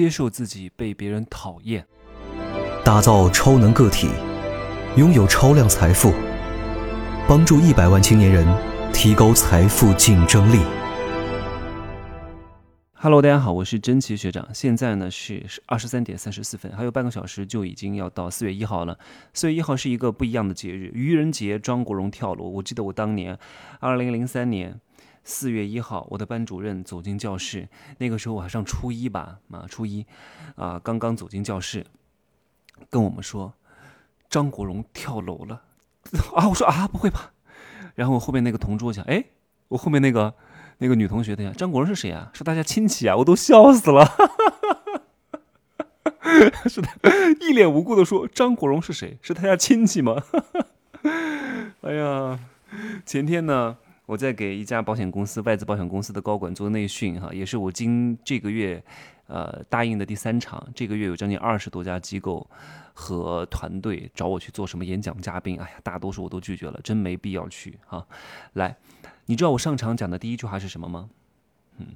接受自己被别人讨厌，打造超能个体，拥有超量财富，帮助一百万青年人提高财富竞争力。Hello，大家好，我是真奇学长。现在呢是二十三点三十四分，还有半个小时就已经要到四月一号了。四月一号是一个不一样的节日——愚人节。张国荣跳楼。我记得我当年二零零三年。四月一号，我的班主任走进教室，那个时候我还上初一吧，啊，初一，啊，刚刚走进教室，跟我们说张国荣跳楼了，啊，我说啊，不会吧？然后我后面那个同桌讲，哎，我后面那个那个女同学的呀，张国荣是谁啊？是大家亲戚啊？我都笑死了，是的，一脸无辜的说张国荣是谁？是他家亲戚吗？哎呀，前天呢？我在给一家保险公司外资保险公司的高管做内训，哈，也是我今这个月，呃，答应的第三场。这个月有将近二十多家机构和团队找我去做什么演讲嘉宾，哎呀，大多数我都拒绝了，真没必要去哈。来，你知道我上场讲的第一句话是什么吗？嗯，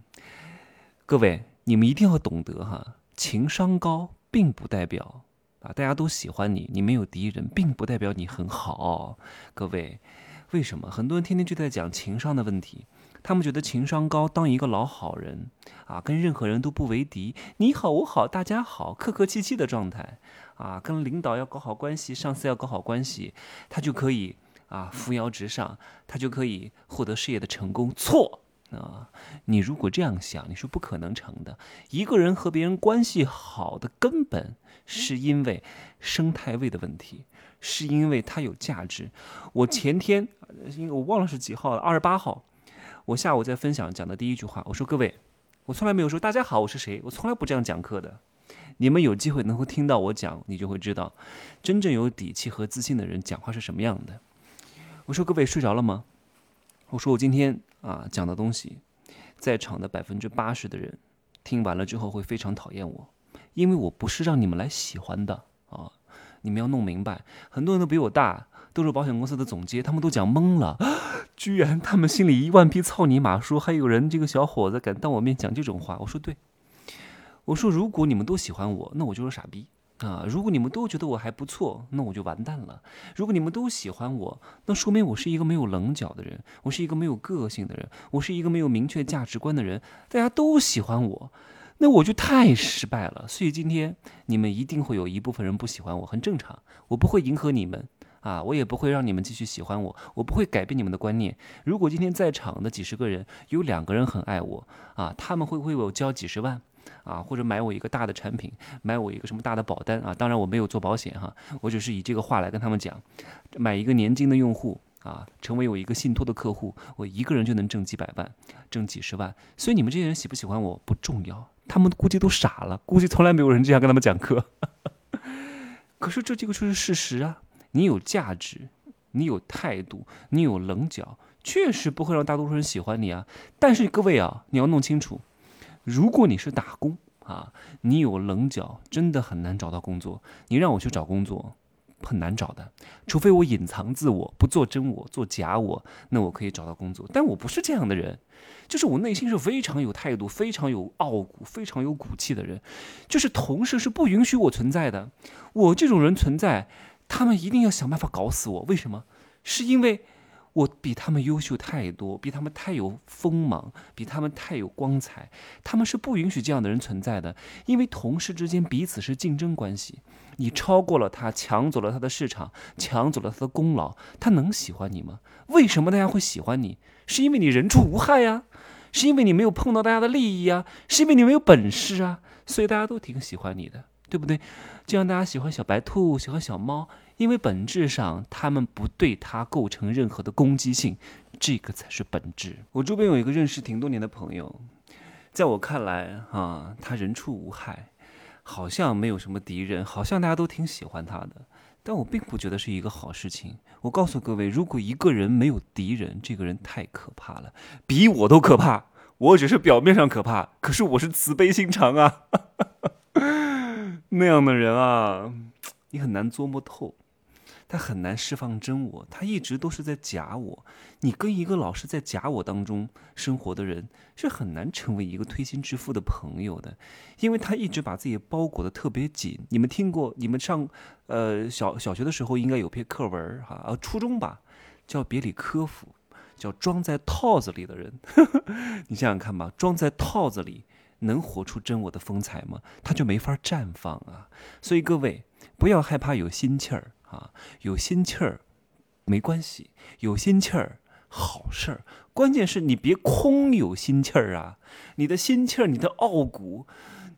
各位，你们一定要懂得哈，情商高并不代表啊大家都喜欢你，你没有敌人，并不代表你很好，各位。为什么很多人天天就在讲情商的问题？他们觉得情商高，当一个老好人啊，跟任何人都不为敌，你好我好大家好，客客气气的状态啊，跟领导要搞好关系，上司要搞好关系，他就可以啊扶摇直上，他就可以获得事业的成功。错啊！你如果这样想，你是不可能成的。一个人和别人关系好的根本是因为生态位的问题。是因为它有价值。我前天，因为我忘了是几号了，二十八号，我下午在分享讲的第一句话，我说各位，我从来没有说大家好，我是谁，我从来不这样讲课的。你们有机会能够听到我讲，你就会知道，真正有底气和自信的人讲话是什么样的。我说各位睡着了吗？我说我今天啊讲的东西，在场的百分之八十的人听完了之后会非常讨厌我，因为我不是让你们来喜欢的啊。你们要弄明白，很多人都比我大，都是保险公司的总监，他们都讲懵了，居然他们心里一万匹操你妈，说还有人这个小伙子敢当我面讲这种话。我说对，我说如果你们都喜欢我，那我就是傻逼啊！如果你们都觉得我还不错，那我就完蛋了。如果你们都喜欢我，那说明我是一个没有棱角的人，我是一个没有个性的人，我是一个没有明确价值观的人。大家都喜欢我。那我就太失败了，所以今天你们一定会有一部分人不喜欢我，很正常。我不会迎合你们啊，我也不会让你们继续喜欢我，我不会改变你们的观念。如果今天在场的几十个人有两个人很爱我啊，他们会为我交几十万啊，或者买我一个大的产品，买我一个什么大的保单啊？当然我没有做保险哈，我只是以这个话来跟他们讲，买一个年金的用户。啊，成为我一个信托的客户，我一个人就能挣几百万，挣几十万。所以你们这些人喜不喜欢我不重要，他们估计都傻了，估计从来没有人这样跟他们讲课。可是这这个就是事实啊！你有价值，你有态度，你有棱角，确实不会让大多数人喜欢你啊。但是各位啊，你要弄清楚，如果你是打工啊，你有棱角，真的很难找到工作。你让我去找工作。很难找的，除非我隐藏自我，不做真我，做假我，那我可以找到工作。但我不是这样的人，就是我内心是非常有态度、非常有傲骨、非常有骨气的人。就是同事是不允许我存在的，我这种人存在，他们一定要想办法搞死我。为什么？是因为。我比他们优秀太多，比他们太有锋芒，比他们太有光彩。他们是不允许这样的人存在的，因为同事之间彼此是竞争关系。你超过了他，抢走了他的市场，抢走了他的功劳，他能喜欢你吗？为什么大家会喜欢你？是因为你人畜无害呀，是因为你没有碰到大家的利益呀，是因为你没有本事啊，所以大家都挺喜欢你的，对不对？就像大家喜欢小白兔，喜欢小猫。因为本质上，他们不对他构成任何的攻击性，这个才是本质。我周边有一个认识挺多年的朋友，在我看来，啊，他人畜无害，好像没有什么敌人，好像大家都挺喜欢他的。但我并不觉得是一个好事情。我告诉各位，如果一个人没有敌人，这个人太可怕了，比我都可怕。我只是表面上可怕，可是我是慈悲心肠啊，那样的人啊，你很难琢磨透。他很难释放真我，他一直都是在假我。你跟一个老是在假我当中生活的人，是很难成为一个推心置腹的朋友的，因为他一直把自己包裹的特别紧。你们听过？你们上呃小小学的时候应该有篇课文哈，呃初中吧，叫别里科夫，叫装在套子里的人。你想想看吧，装在套子里。能活出真我的风采吗？他就没法绽放啊！所以各位不要害怕有心气儿啊，有心气儿没关系，有心气儿好事儿。关键是你别空有心气儿啊！你的心气儿、你的傲骨、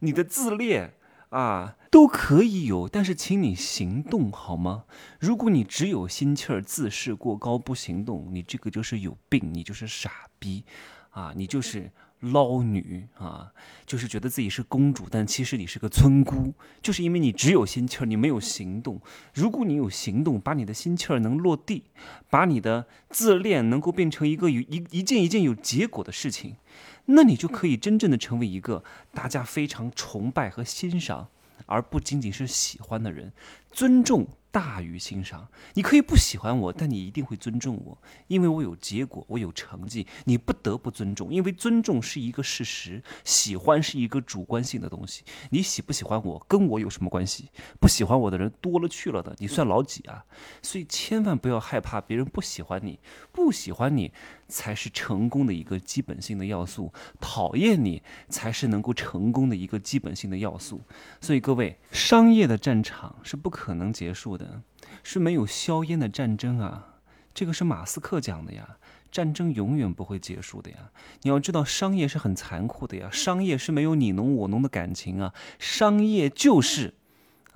你的自恋啊，都可以有，但是请你行动好吗？如果你只有心气儿、自视过高不行动，你这个就是有病，你就是傻逼啊！你就是。捞女啊，就是觉得自己是公主，但其实你是个村姑，就是因为你只有心气儿，你没有行动。如果你有行动，把你的心气儿能落地，把你的自恋能够变成一个有一一件一件有结果的事情，那你就可以真正的成为一个大家非常崇拜和欣赏，而不仅仅是喜欢的人，尊重。大于欣赏，你可以不喜欢我，但你一定会尊重我，因为我有结果，我有成绩，你不得不尊重，因为尊重是一个事实，喜欢是一个主观性的东西。你喜不喜欢我，跟我有什么关系？不喜欢我的人多了去了的，你算老几啊？所以千万不要害怕别人不喜欢你，不喜欢你才是成功的一个基本性的要素，讨厌你才是能够成功的一个基本性的要素。所以各位，商业的战场是不可可能结束的。是没有硝烟的战争啊，这个是马斯克讲的呀。战争永远不会结束的呀。你要知道，商业是很残酷的呀。商业是没有你侬我侬的感情啊。商业就是。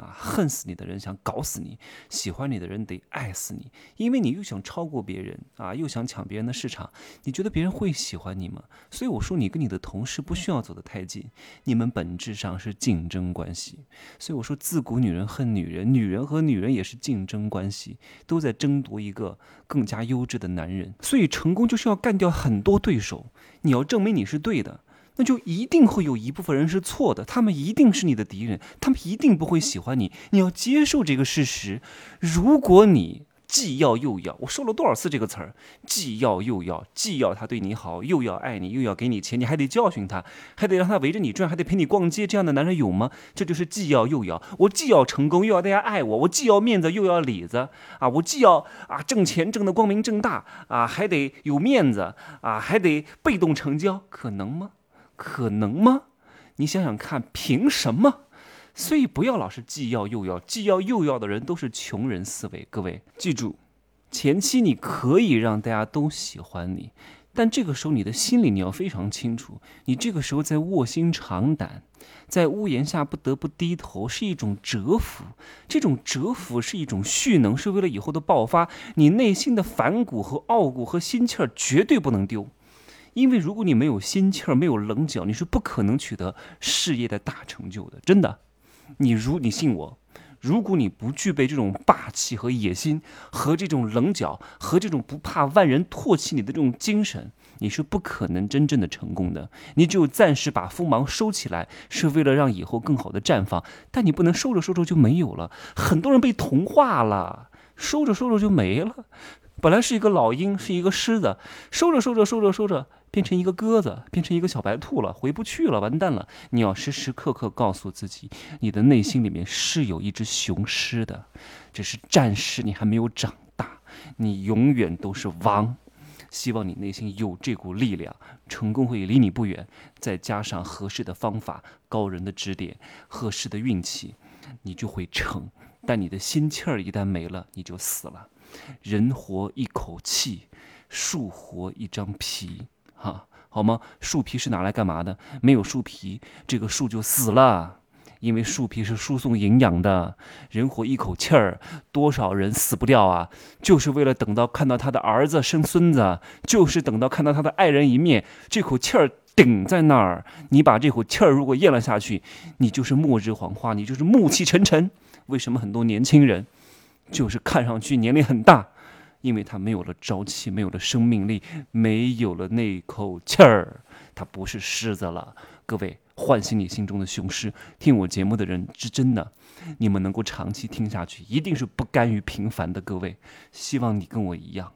啊，恨死你的人想搞死你，喜欢你的人得爱死你，因为你又想超过别人啊，又想抢别人的市场，你觉得别人会喜欢你吗？所以我说，你跟你的同事不需要走得太近，你们本质上是竞争关系。所以我说，自古女人恨女人，女人和女人也是竞争关系，都在争夺一个更加优质的男人。所以成功就是要干掉很多对手，你要证明你是对的。那就一定会有一部分人是错的，他们一定是你的敌人，他们一定不会喜欢你。你要接受这个事实。如果你既要又要，我说了多少次这个词儿？既要又要，既要他对你好，又要爱你，又要给你钱，你还得教训他，还得让他围着你转，还得陪你逛街，这样的男人有吗？这就是既要又要。我既要成功，又要大家爱我；我既要面子，又要里子啊！我既要啊挣钱挣得光明正大啊，还得有面子啊，还得被动成交，可能吗？可能吗？你想想看，凭什么？所以不要老是既要又要，既要又要的人都是穷人思维。各位记住，前期你可以让大家都喜欢你，但这个时候你的心里你要非常清楚，你这个时候在卧薪尝胆，在屋檐下不得不低头，是一种蛰伏。这种蛰伏是一种蓄能，是为了以后的爆发。你内心的反骨和傲骨和心气儿绝对不能丢。因为如果你没有心气儿，没有棱角，你是不可能取得事业的大成就的。真的，你如你信我，如果你不具备这种霸气和野心，和这种棱角，和这种不怕万人唾弃你的这种精神，你是不可能真正的成功的。你只有暂时把锋芒收起来，是为了让以后更好的绽放。但你不能收着收着就没有了。很多人被同化了，收着收着就没了。本来是一个老鹰，是一个狮子，收着收着收着收着。变成一个鸽子，变成一个小白兔了，回不去了，完蛋了！你要时时刻刻告诉自己，你的内心里面是有一只雄狮的，只是暂时你还没有长大，你永远都是王。希望你内心有这股力量，成功会离你不远。再加上合适的方法、高人的指点、合适的运气，你就会成。但你的心气儿一旦没了，你就死了。人活一口气，树活一张皮。哈，好吗？树皮是拿来干嘛的？没有树皮，这个树就死了。因为树皮是输送营养的。人活一口气儿，多少人死不掉啊？就是为了等到看到他的儿子生孙子，就是等到看到他的爱人一面，这口气儿顶在那儿。你把这口气儿如果咽了下去，你就是末日黄花，你就是暮气沉沉。为什么很多年轻人就是看上去年龄很大？因为他没有了朝气，没有了生命力，没有了那口气儿，他不是狮子了。各位唤醒你心中的雄狮，听我节目的人是真的，你们能够长期听下去，一定是不甘于平凡的各位。希望你跟我一样，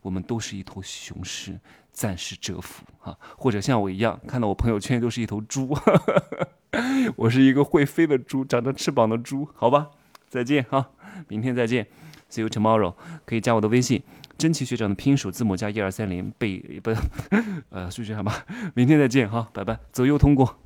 我们都是一头雄狮，暂时蛰伏啊，或者像我一样，看到我朋友圈都是一头猪，我是一个会飞的猪，长着翅膀的猪，好吧，再见哈，明天再见。，See you tomorrow，可以加我的微信。真奇学长的拼音首字母加一二三零背不，呃，数学好吗，明天再见哈，拜拜，左右通过。